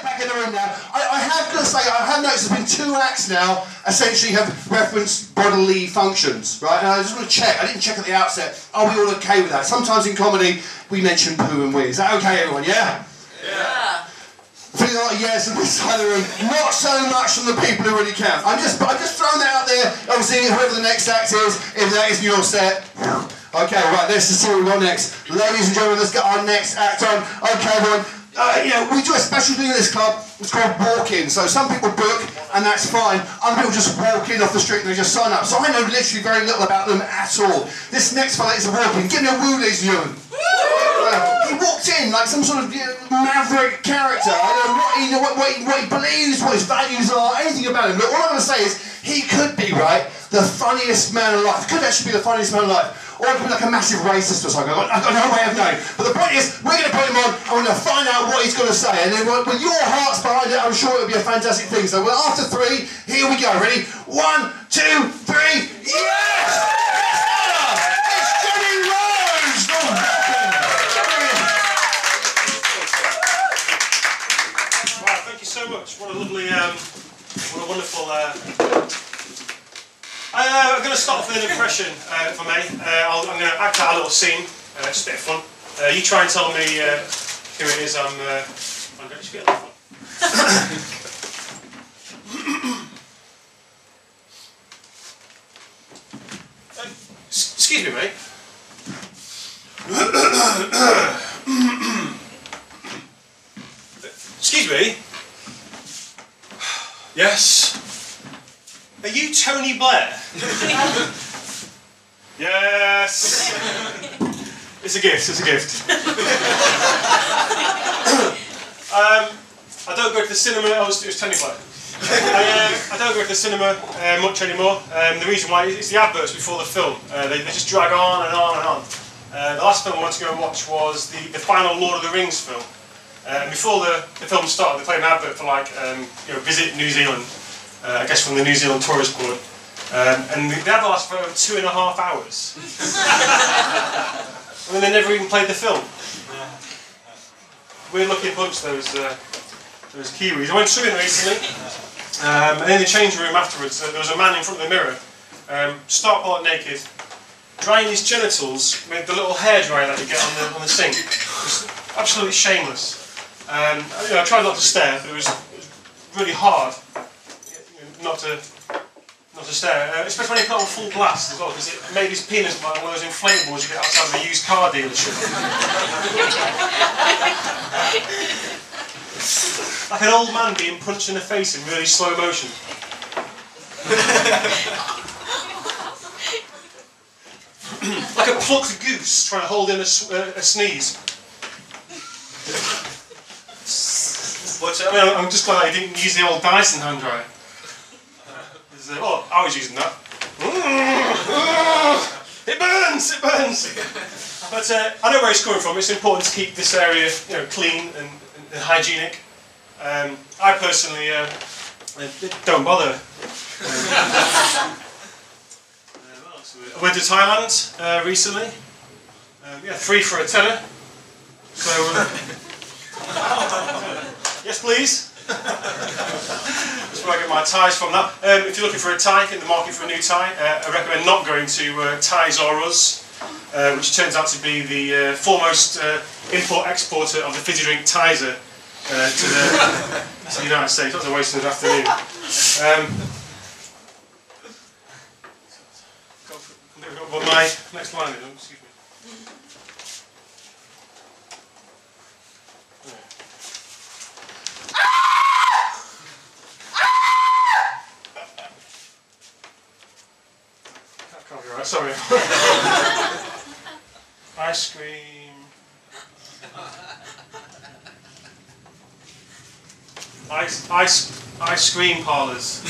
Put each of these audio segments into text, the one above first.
get back in the room now. I, I have to say, I have noticed there's been two acts now essentially have referenced bodily functions, right? And I just want to check. I didn't check at the outset. Are we all okay with that? Sometimes in comedy we mention poo and wee. Is that okay, everyone? Yeah. Yeah. Feeling a lot of yes on this side of the room. Not so much from the people who really count. I'm just, I'm just throwing that out there. Obviously, whoever the next act is, if that isn't your set. Okay, right, let's see what we got next. Ladies and gentlemen, let's get our next act on. Okay, everyone. Uh, you know, we do a special thing in this club. It's called walk-in. So some people book, and that's fine. Other people just walk in off the street and they just sign up. So I know literally very little about them at all. This next fella is a walk-in. Give me a woo, ladies and gentlemen. Uh, he walked in like some sort of you know, maverick character. I don't know what he, what, what, he, what he believes, what his values are, anything about him. But all I'm going to say is he could be, right, the funniest man alive. Could actually be the funniest man alive. Or be like a massive racist or something. I've got, I've got no way of knowing. But the point is, we're going to put him on and we're going to find out what he's going to say. And then with your hearts behind it, I'm sure it'll be a fantastic thing. So well, after three, here we go. Ready? One, two, three. Yes! So much. What a lovely, um, what a wonderful. Uh, I, uh, I'm going to start off with an impression, uh, if I may. Uh, I'll, I'm going to act out a little scene, uh, just a bit of fun. Uh, you try and tell me uh, who it is I'm. Uh, I'm going to get a little fun. Uh, s- excuse me, mate. Excuse me. Yes. Tony Blair? yes. It's a gift. It's a gift. um, I don't go to the cinema. I was, it was Tony Blair. I, uh, I don't go to the cinema uh, much anymore. Um, the reason why is the adverts before the film. Uh, they, they just drag on and on and on. Uh, the last film I went to go and watch was the, the final Lord of the Rings film. Um, before the, the film started, they played an advert for like, um, you know, visit New Zealand, uh, I guess from the New Zealand Tourist Board. Um, and advert lasted for over two and a half hours. I mean, they never even played the film. Weird looking bunch, those, uh, those Kiwis. I went swimming recently, um, and in the changing room afterwards, uh, there was a man in front of the mirror, um, stark naked, drying his genitals with the little hairdryer that you get on the, on the sink. Absolutely shameless. Um, you know, I tried not to stare, but it was, it was really hard not to not to stare, uh, especially when you put on full blast as well, because it made his penis like one of those inflatables you get outside of a used car dealership. like an old man being punched in the face in really slow motion. like a plucked goose trying to hold in a, uh, a sneeze. But uh, I mean, I'm just glad I didn't use the old Dyson hand dryer. Uh, oh, I was using that. It burns! It burns! But uh, I know where it's coming from. It's important to keep this area, you know, clean and, and, hygienic. Um, I personally uh, don't bother. Uh. I went to Thailand uh, recently. Um, yeah, three for a tenner. So, uh, yes, please. That's where I get my ties from. That. Um, if you're looking for a tie, in the market for a new tie, uh, I recommend not going to uh, Ties R Us, uh, which turns out to be the uh, foremost uh, import-exporter of the fizzy drink Tizer uh, to, the, to the United States. That was a waste of an afternoon. Um, but my next line is, excuse me. That can't be right, sorry. Ice cream. Ice, ice, ice cream parlours.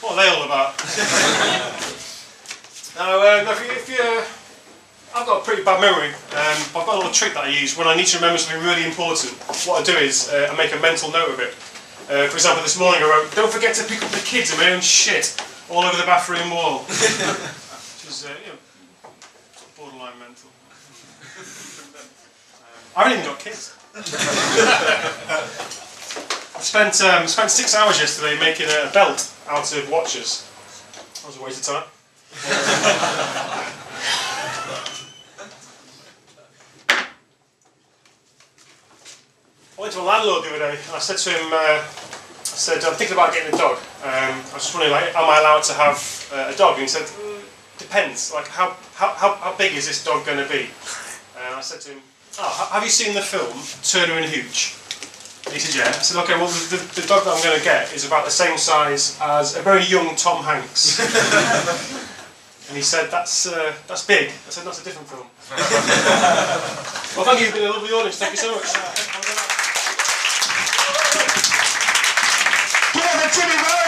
what are they all about? now, uh, if you, if you I've got a pretty bad memory. Um, I've got a little trick that I use when I need to remember something really important. What I do is uh, I make a mental note of it. Uh, for example, this morning I wrote, "Don't forget to pick up the kids and my own shit all over the bathroom wall," which is uh, you know, borderline mental. Um, I haven't even got kids. I spent um, spent six hours yesterday making a belt out of watches. That was a waste of time. I went to a landlord the other day and I said to him, uh, said, I'm thinking about getting a dog. Um, I was just wondering, like, am I allowed to have uh, a dog? And he said, "Mm, depends. Like, how, how, how, how big is this dog going to be? And I said to him, oh, have you seen the film Turner and Hooch? And he said, yeah. I said, okay, well, the, the, the dog that I'm going to get is about the same size as a very young Tom Hanks. and he said, that's, uh, that's big. I said, that's a different film. well, thank you. You've been a lovely audience. Thank you so much. Jimmy Rhodes.